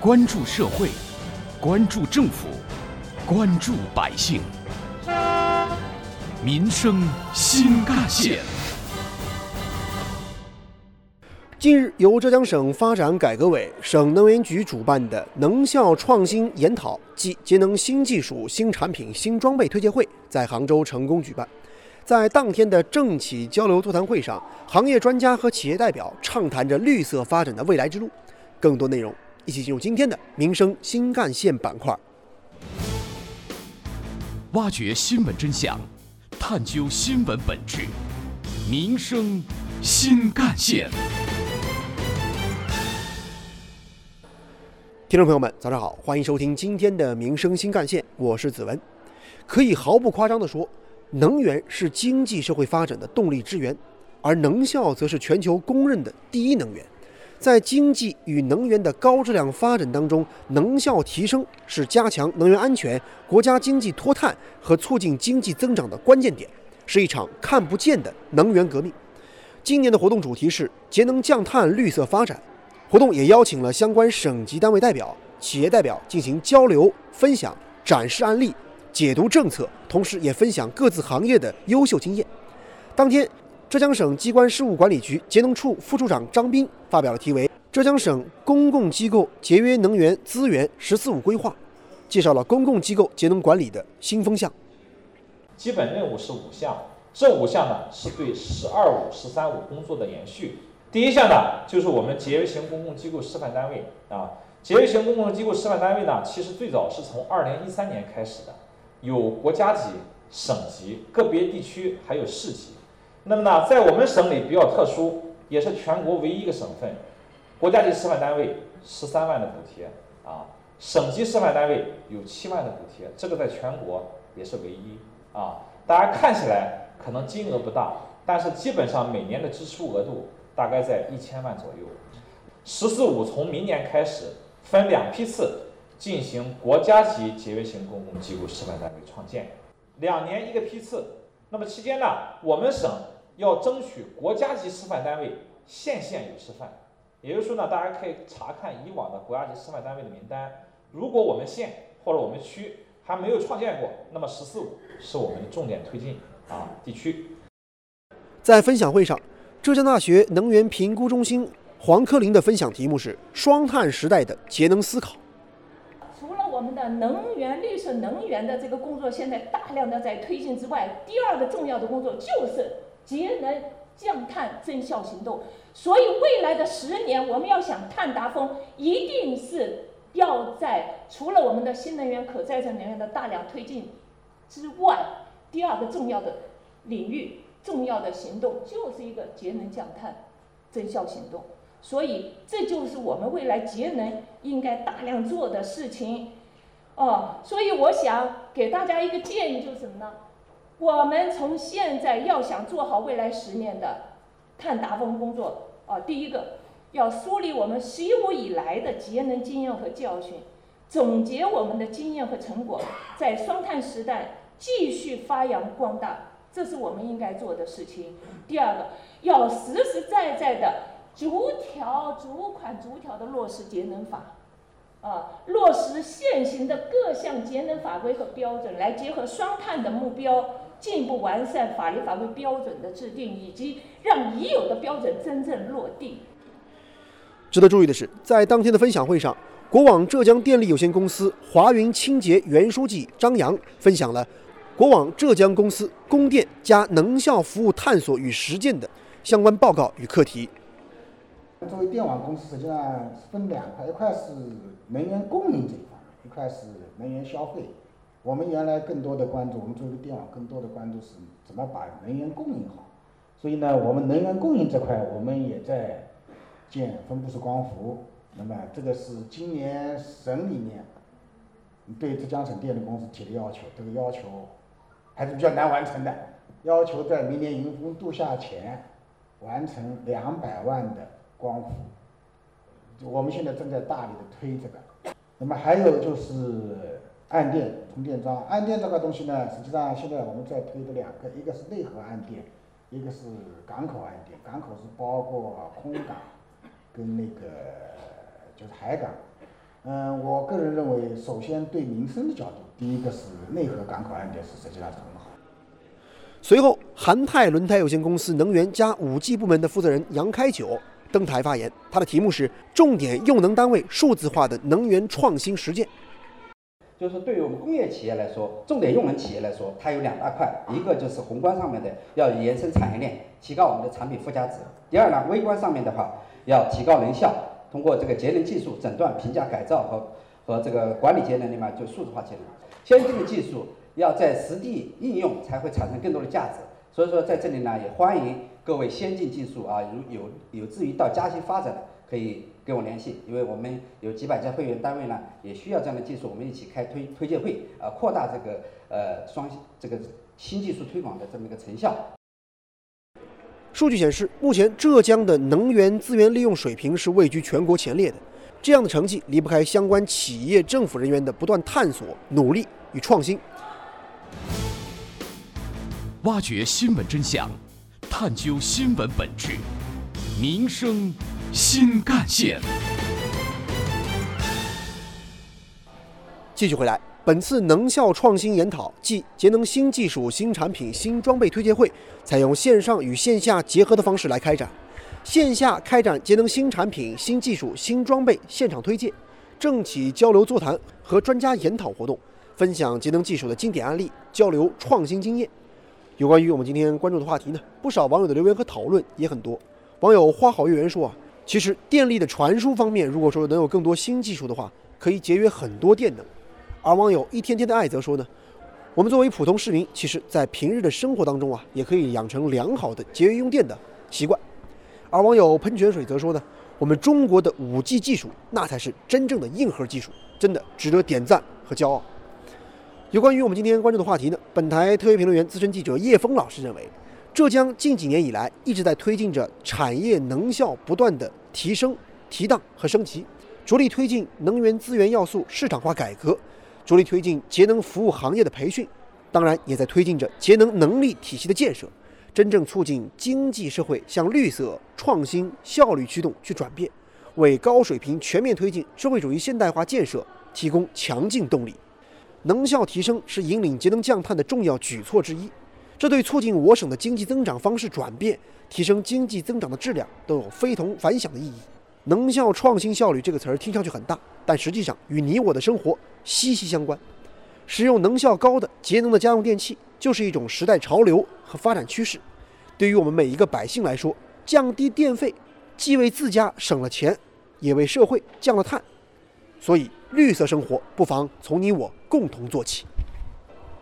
关注社会，关注政府，关注百姓，民生新干线。近日，由浙江省发展改革委、省能源局主办的能效创新研讨暨节能新技术、新产品、新装备推介会在杭州成功举办。在当天的政企交流座谈会上，行业专家和企业代表畅谈着绿色发展的未来之路。更多内容，一起进入今天的民生新干线板块，挖掘新闻真相，探究新闻本质，民生新干线。听众朋友们，早上好，欢迎收听今天的民生新干线，我是子文。可以毫不夸张地说，能源是经济社会发展的动力之源，而能效则是全球公认的第一能源。在经济与能源的高质量发展当中，能效提升是加强能源安全、国家经济脱碳和促进经济增长的关键点，是一场看不见的能源革命。今年的活动主题是节能降碳、绿色发展。活动也邀请了相关省级单位代表、企业代表进行交流、分享、展示案例、解读政策，同时也分享各自行业的优秀经验。当天，浙江省机关事务管理局节能处副处长张斌发表了题为《浙江省公共机构节约能源资源“十四五”规划》，介绍了公共机构节能管理的新风向。基本任务是五项，这五项呢是对“十二五”“十三五”工作的延续。第一项呢，就是我们节约型公共机构示范单位啊。节约型公共机构示范单位呢，其实最早是从二零一三年开始的，有国家级、省级、个别地区还有市级。那么呢，在我们省里比较特殊，也是全国唯一一个省份，国家级示范单位十三万的补贴啊，省级示范单位有七万的补贴，这个在全国也是唯一啊。大家看起来可能金额不大，但是基本上每年的支出额度。大概在一千万左右。十四五从明年开始分两批次进行国家级节约型公共机构示范单位创建，两年一个批次。那么期间呢，我们省要争取国家级示范单位县县有示范，也就是说呢，大家可以查看以往的国家级示范单位的名单。如果我们县或者我们区还没有创建过，那么十四五是我们的重点推进啊地区。在分享会上。浙江大学能源评估中心黄科林的分享题目是“双碳时代的节能思考”。除了我们的能源、绿色能源的这个工作现在大量的在推进之外，第二个重要的工作就是节能降碳增效行动。所以未来的十年，我们要想碳达峰，一定是要在除了我们的新能源、可再生能源的大量推进之外，第二个重要的领域。重要的行动就是一个节能降碳增效行动，所以这就是我们未来节能应该大量做的事情。哦，所以我想给大家一个建议，就是什么呢？我们从现在要想做好未来十年的碳达峰工作，啊，第一个要梳理我们习武以来的节能经验和教训，总结我们的经验和成果，在双碳时代继续发扬光大。这是我们应该做的事情。第二个，要实实在在的逐条逐款逐条的落实节能法，啊，落实现行的各项节能法规和标准，来结合双碳的目标，进一步完善法律法规标准的制定，以及让已有的标准真正落地。值得注意的是，在当天的分享会上，国网浙江电力有限公司华云清洁原书记张扬分享了。国网浙江公司供电加能效服务探索与实践的相关报告与课题。作为电网公司，实际上分两块，一块是能源供应这一块，一块是能源消费。我们原来更多的关注，我们作为电网更多的关注是怎么把能源供应好。所以呢，我们能源供应这块，我们也在建分布式光伏。那么这个是今年省里面对浙江省电力公司提的要求，这个要求。还是比较难完成的，要求在明年迎峰度夏前完成两百万的光伏。我们现在正在大力的推这个。那么还有就是岸电充电桩，岸电这个东西呢，实际上现在我们在推的两个，一个是内河岸电，一个是港口岸电。港口是包括空港跟那个就是海港。嗯，我个人认为，首先对民生的角度，第一个是内河港口案件是实际上是很好。随后，韩泰轮胎有限公司能源加五 G 部门的负责人杨开九登台发言，他的题目是“重点用能单位数字化的能源创新实践”。就是对于我们工业企业来说，重点用能企业来说，它有两大块，一个就是宏观上面的要延伸产业链，提高我们的产品附加值；第二呢，微观上面的话，要提高能效。通过这个节能技术诊断、评价、改造和和这个管理节能的嘛，就数字化节能。先进的技术要在实地应用，才会产生更多的价值。所以说，在这里呢，也欢迎各位先进技术啊，有有有志于到嘉兴发展的，可以跟我联系，因为我们有几百家会员单位呢，也需要这样的技术，我们一起开推推介会啊，扩大这个呃双这个新技术推广的这么一个成效。数据显示，目前浙江的能源资源利用水平是位居全国前列的。这样的成绩离不开相关企业、政府人员的不断探索、努力与创新。挖掘新闻真相，探究新闻本质，民生新干线。继续回来。本次能效创新研讨暨节能新技术、新产品、新装备推介会，采用线上与线下结合的方式来开展。线下开展节能新产品、新技术、新装备现场推介、政企交流座谈和专家研讨活动，分享节能技术的经典案例，交流创新经验。有关于我们今天关注的话题呢，不少网友的留言和讨论也很多。网友花好月圆说啊，其实电力的传输方面，如果说能有更多新技术的话，可以节约很多电能。而网友一天天的爱则说呢，我们作为普通市民，其实在平日的生活当中啊，也可以养成良好的节约用电的习惯。而网友喷泉水则说呢，我们中国的五 G 技术那才是真正的硬核技术，真的值得点赞和骄傲。有关于我们今天关注的话题呢，本台特约评论员、资深记者叶峰老师认为，浙江近几年以来一直在推进着产业能效不断的提升、提档和升级，着力推进能源资源要素市场化改革。着力推进节能服务行业的培训，当然也在推进着节能能力体系的建设，真正促进经济社会向绿色、创新、效率驱动去转变，为高水平全面推进社会主义现代化建设提供强劲动力。能效提升是引领节能降碳的重要举措之一，这对促进我省的经济增长方式转变、提升经济增长的质量都有非同凡响的意义。能效创新效率这个词儿听上去很大，但实际上与你我的生活息息相关。使用能效高的节能的家用电器，就是一种时代潮流和发展趋势。对于我们每一个百姓来说，降低电费既为自家省了钱，也为社会降了碳。所以，绿色生活不妨从你我共同做起。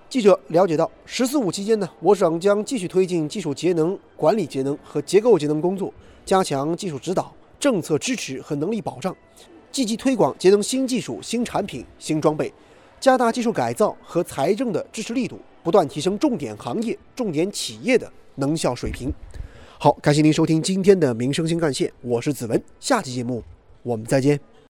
记者了解到，“十四五”期间呢，我省将继续推进技术节能、管理节能和结构节能工作，加强技术指导。政策支持和能力保障，积极推广节能新技术、新产品、新装备，加大技术改造和财政的支持力度，不断提升重点行业、重点企业的能效水平。好，感谢您收听今天的民生新干线，我是子文，下期节目我们再见。